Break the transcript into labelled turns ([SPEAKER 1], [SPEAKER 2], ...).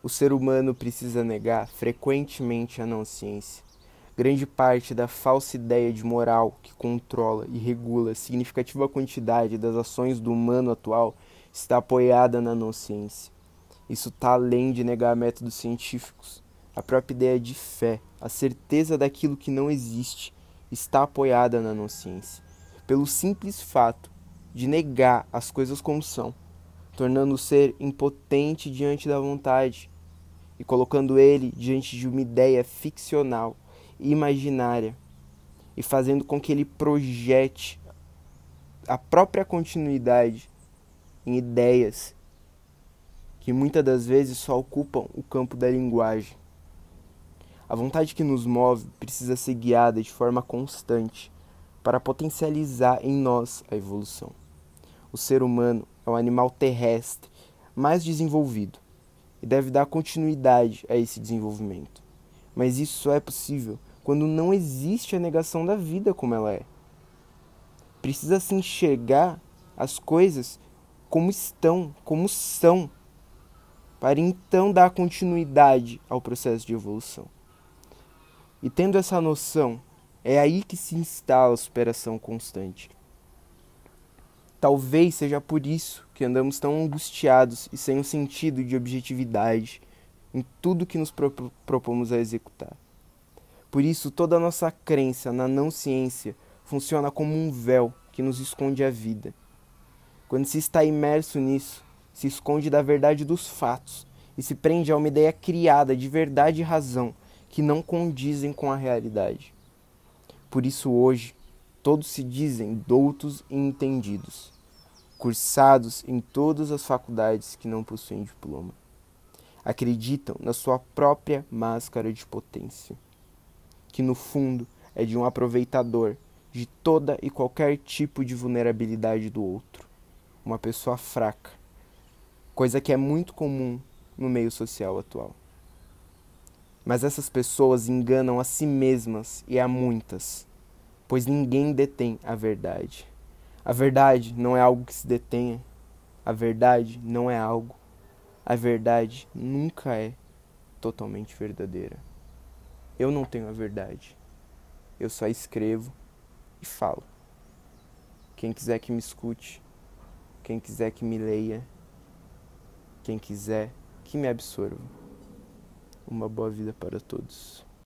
[SPEAKER 1] O ser humano precisa negar frequentemente a não ciência. Grande parte da falsa ideia de moral que controla e regula significativa quantidade das ações do humano atual está apoiada na não ciência. Isso está além de negar métodos científicos. A própria ideia de fé, a certeza daquilo que não existe, está apoiada na não ciência, pelo simples fato de negar as coisas como são tornando o ser impotente diante da vontade e colocando ele diante de uma ideia ficcional e imaginária e fazendo com que ele projete a própria continuidade em ideias que muitas das vezes só ocupam o campo da linguagem. A vontade que nos move precisa ser guiada de forma constante para potencializar em nós a evolução. O ser humano é um animal terrestre mais desenvolvido e deve dar continuidade a esse desenvolvimento. Mas isso só é possível quando não existe a negação da vida como ela é. Precisa se enxergar as coisas como estão, como são, para então dar continuidade ao processo de evolução. E tendo essa noção, é aí que se instala a superação constante. Talvez seja por isso que andamos tão angustiados e sem um sentido de objetividade em tudo que nos pro propomos a executar. Por isso, toda a nossa crença na não ciência funciona como um véu que nos esconde a vida. Quando se está imerso nisso, se esconde da verdade dos fatos e se prende a uma ideia criada de verdade e razão que não condizem com a realidade. Por isso, hoje, todos se dizem doutos e entendidos, cursados em todas as faculdades que não possuem diploma. Acreditam na sua própria máscara de potência, que no fundo é de um aproveitador de toda e qualquer tipo de vulnerabilidade do outro, uma pessoa fraca, coisa que é muito comum no meio social atual. Mas essas pessoas enganam a si mesmas e a muitas pois ninguém detém a verdade. A verdade não é algo que se detenha. A verdade não é algo. A verdade nunca é totalmente verdadeira. Eu não tenho a verdade. Eu só escrevo e falo. Quem quiser que me escute, quem quiser que me leia, quem quiser que me absorva. Uma boa vida para todos.